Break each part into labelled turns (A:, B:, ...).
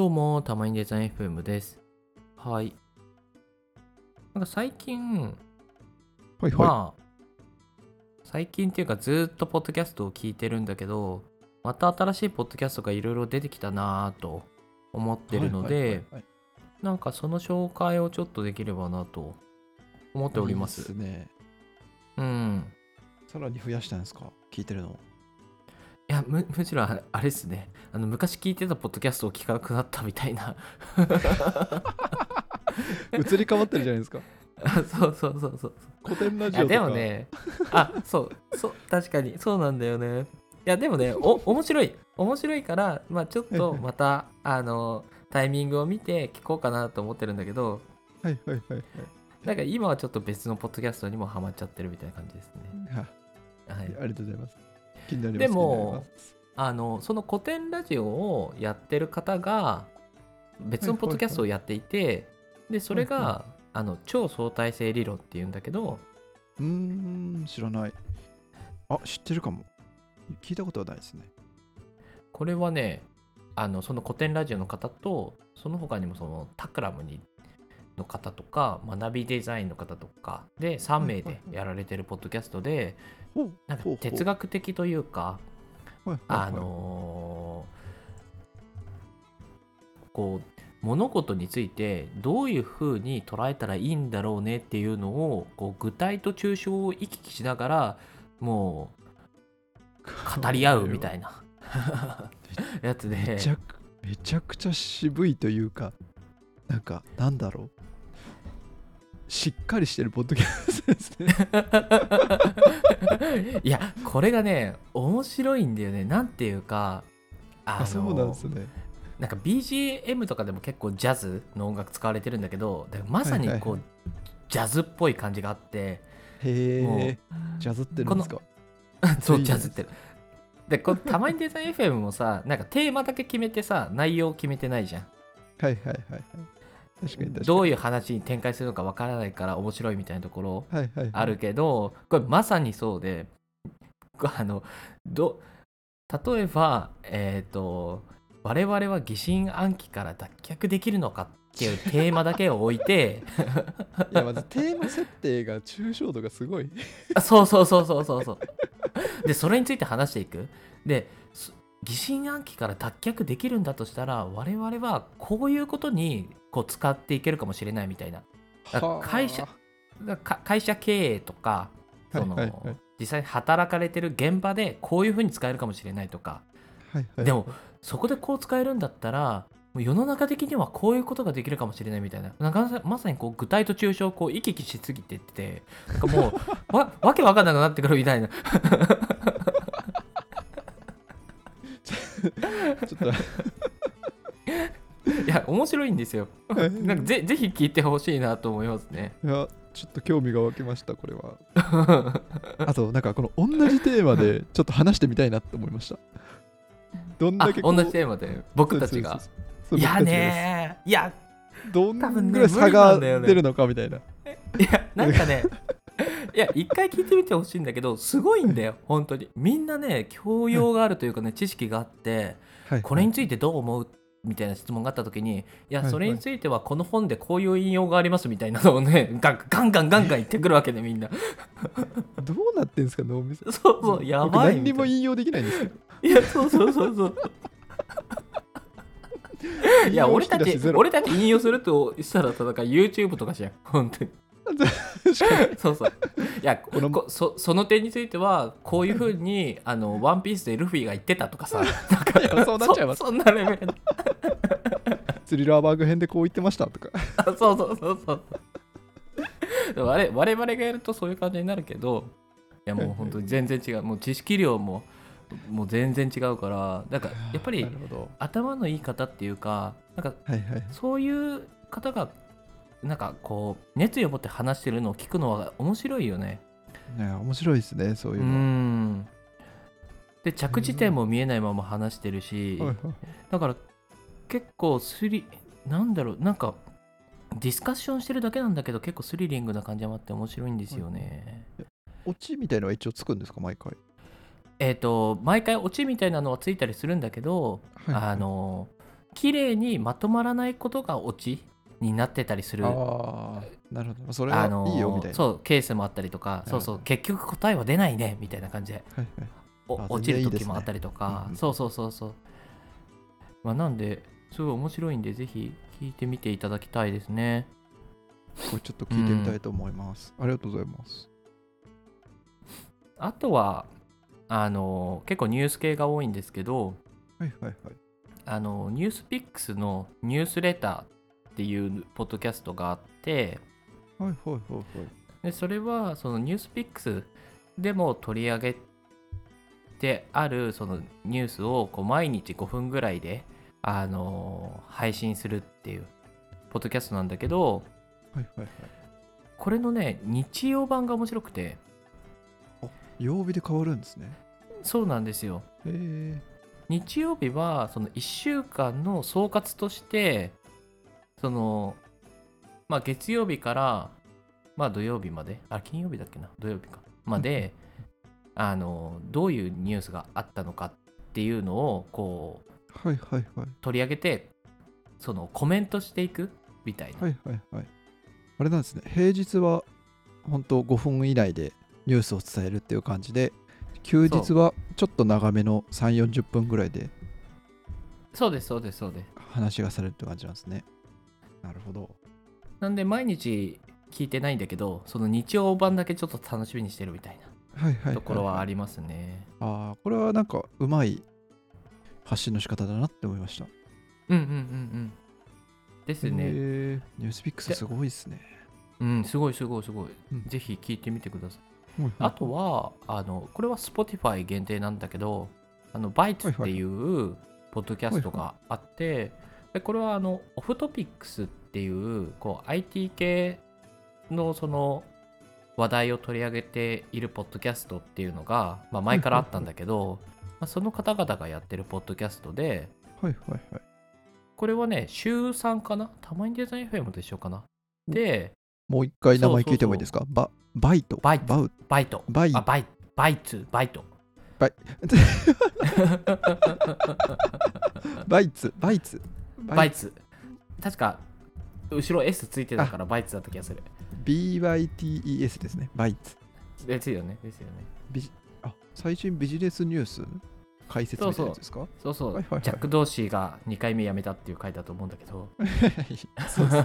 A: どうも、たまにデザイン FM です。はい。なんか最近、
B: はいはい。
A: まあ、最近っていうかずっとポッドキャストを聞いてるんだけど、また新しいポッドキャストがいろいろ出てきたなぁと思ってるので、
B: はいはいはいはい
A: なんかその紹介をちょっとできればなと思っております。
B: いいですね。
A: うん。
B: さらに増やしたんですか？聞いてるの。
A: いやむむしろあれあれですね。あの昔聞いてたポッドキャストを聞かなくなったみたいな。
B: 移り変わってるじゃないですか。
A: そうそうそうそう
B: 古典ラジオ。
A: でもねあそうそう確かにそうなんだよね。いやでもねお面白い。面白いからまあちょっとまたあのタイミングを見て聞こうかなと思ってるんだけど。
B: はいはいはいはい。
A: なんか今はちょっと別のポッドキャストにもハマっちゃってるみたいな感じですね、
B: あ
A: はい、
B: ありがとうございます。
A: でもあのその古典ラジオをやってる方が別のポッドキャストをやっていて、でそれが、
B: はいは
A: あの超相対性理論っていうんだけど
B: うーん、知らない。あ、知ってるかも。聞いたことはないですね。
A: これはねあのその古典ラジオの方とその他にもそのタクラムにの方とか学びデザインの方とかで3名でやられてるポッドキャストでなんか哲学的というかあのーこう物事についてどういうふうに捉えたらいいんだろうねっていうのをこう具体と抽象を行き来しながらもう語り合うみたいな。やつで。
B: めちゃくめちゃくちゃ渋いというか、なんか、なんだろう。しっかりしてるポッドキャストですね。
A: いやこれがね面白いんだよねなんていうかあ
B: そうなんですね。
A: なんか BGM とかでも結構ジャズの音楽使われてるんだけどまさにこう、
B: はいはいはい
A: ジャズっぽい感じがあって
B: へえ。ジャズってるんですか？
A: そうジャズってるでこのたまにデザイン FM もさなんかテーマだけ決めてさ内容決めてないじゃん
B: はいはいはいはい。確かに。
A: どういう話に展開するのかわからないから面白いみたいなところあるけどこれまさにそうでこあのど例えばえっ、と我々は疑心暗鬼から脱却できるのかっていうテーマだけを置いて
B: いやまずテーマ設定が抽象度がすごい。
A: あそうそうそうそうそうそうでそれについて話していくです疑心暗鬼から脱却できるんだとしたら我々はこういうことにこう使っていけるかもしれないみたいな。会社会社経営とかその、
B: はいはい。はい
A: 実際に働かれてる現場でこういうふうに使えるかもしれないとか。
B: はいはい、
A: でもそこでこう使えるんだったら世の中的にはこういうことができるかもしれないみたいな。なんかまさにこう具体と抽象をこう行き来しすぎてってなんかもう わわけわかんなくなってくるみたいな
B: ちょっと。
A: いや面白いんですよ。なんかぜぜひ聞いてほしいなと思いますね。
B: いやちょっと興味が湧きましたこれは。あとなんかこの同じテーマでちょっと話してみたいなって思いました。どん
A: あ
B: だけ
A: 同じテーマで僕たちが。いやねー。いや
B: どん
A: 多分ね
B: ぐらい差が出るのかみたいな。
A: いやなんかねいや一回聞いてみてほしいんだけどすごいんだよ。本当に。みんなね教養があるというかね知識があって
B: はい。
A: これについてどう思う？みたいな質問があった時にいや
B: はい。
A: それについてはこの本でこういう引用がありますみたいなのをね ガンガンガンガン言ってくるわけねみんな。
B: どうなってんですか脳みそ。
A: そうそうや
B: 僕
A: ばい
B: 何にも引用できないんですけど。
A: ないやそうそうそうそう。いや俺たち俺たち引用するとしたらさだから YouTube とかじゃん。本当に そうそう。いや
B: この
A: こそその点についてはこういうふうにあのワンピースでルフィが言ってたとかさ なんか
B: そうなっちゃいます
A: そそんなレベル
B: スリラーバーグ編でこう言ってましたとか。
A: あ そうそうそうそう我我々がやるとそういう感じになるけどいやもう本当に全然違うもう知識量ももう全然違うからだからやっぱり。頭のいい方っていうかなんか。そういう方がなんかこう熱意を持って話してるのを聞くのは面白いよね。
B: いや面白いですねそういううの。は。
A: ん。で着地点も見えないまま話してるし、
B: はいはい。
A: だから結構スリなんだろうなんかディスカッションしてるだけなんだけど結構スリリングな感じもあって面白いんですよね、
B: オチみたいのは一応つくんですか毎回？
A: えっ、と毎回オチみたいなのはついたりするんだけど、
B: はいはい。
A: あの綺麗にまとまらないことがオチになってたりする
B: ああなるほど。それは
A: あのー
B: いいよみたいな、
A: そうケースもあったりとかそうそう
B: はい
A: 結局答えは出ないねみたいな感じで
B: はいはい。あ
A: お落ちる時もあったりとか
B: うんうん。
A: そうそうそうそう。まあなんですごい面白いんでぜひ聞いてみていただきたいですね。
B: これちょっと聞いてみたいと思います、ありがとうございます。
A: あとはあの結構ニュース系が多いんですけど
B: はいはいはい。
A: あのニュースピックスのニュースレターっていうポッドキャストがあって
B: はいはいはいはい。
A: でそれはそのニュースピックスでも取り上げてあるそのニュースをこう毎日5分ぐらいであの配信するっていうポッドキャストなんだけど
B: はいはいはい。
A: これのね日曜版が面白くて。
B: 曜日で変わるんですね。
A: そうなんですよ。
B: へえ。
A: 日曜日はその1週間の総括としてそのまあ月曜日からまあ土曜日まで？あ金曜日だっけな？土曜日か。まであのどういうニュースがあったのかっていうのをこう
B: はいはいはい。
A: 取り上げてそのコメントしていくみたいな、
B: はいはいはい。あれなんですね。平日は本当5分以内でニュースを伝えるっていう感じで休日はちょっと長めの3 4 0分ぐらいで
A: そうですそうですそうです。
B: 話がされるって感じなんですねなるほど。
A: なんで毎日聞いてないんだけどその日曜版だけちょっと楽しみにしてるみたい
B: はいはいはい、
A: なところはありますね、
B: ああこれはなんかうまい発信の仕方だなって思いました。
A: うんうんうんうん。です
B: へ
A: ね。
B: えニュースピックスすごいですね。
A: うんすごいすごいすごい、
B: うん。
A: ぜひ聞いてみてください、
B: はい
A: あとはあのこれは Spotify 限定なんだけどあのバイツっていうポッドキャストがあって、でこれはあのオフトピックスっていうこう IT 系のその話題を取り上げているポッドキャストっていうのが、まあ、前からあったんだけど、まあ、その方々がやってるポッドキャストで
B: はいはいはい。
A: これはね週3かな？たまにデザイン FM と一緒かな？で
B: もう一回名前聞いてもいいですか？ババイト？
A: バイト。
B: バウ？
A: バイト。
B: バイ？
A: あバイバイツバイト。
B: バイツ？バイツ？
A: バイツ。確か後ろ S ついてたからバイツだった気がする。
B: BYTES ですね。バイツ。
A: ですよね。ですよね。
B: ビジあ最新ビジネスニュース？解説みたいなやつですか？
A: そうそう、
B: はいはいはい。
A: ジャック・ドーシーが2回目辞めたっていう回だと思うんだけど。
B: そうですね。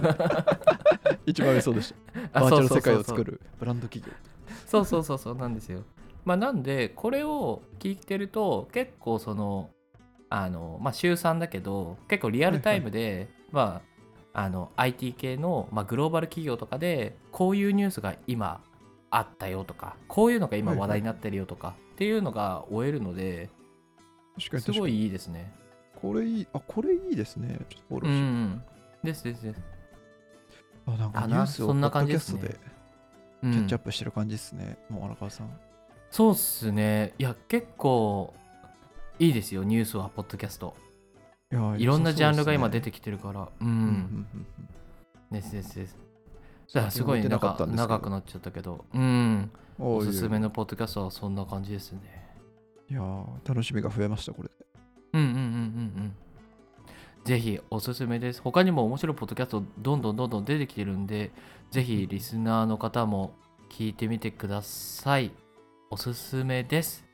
B: 一番上そうでした。
A: あ
B: バーチャル世界を作るブランド企業。
A: そうそうそうそう。なんですよ。まあなんでこれを聞いてると結構そのあのまあ週3だけど結構リアルタイムで、まああの IT 系の、まあ、グローバル企業とかでこういうニュースが今あったよとかこういうのが今話題になってるよとかっていうのが追えるのですごいいいですね。
B: これいいあこれいいですね。ちょっとフォロ
A: う
B: ーして、
A: んですですです。
B: あなんかニュースをポッドキャストで
A: うん。
B: キャッチアップしてる感じですね、もう荒川さん。
A: そうっすね。いや結構いいですよニュースはポッドキャスト。
B: い
A: ろんなジャンルが今出
B: て
A: てきてるから。う
B: うん
A: ですですです。だからすごい
B: な
A: んか長くなっちゃったけど。うん。おすすめのポッドキャストはそんな感じですね。
B: いやー楽しみが増えましたこれで。
A: うんうんうんうんうん。ぜひおすすめです。他にも面白いポッドキャストどんどんどんどん出てきてるんでぜひリスナーの方も聞いてみてください。おすすめです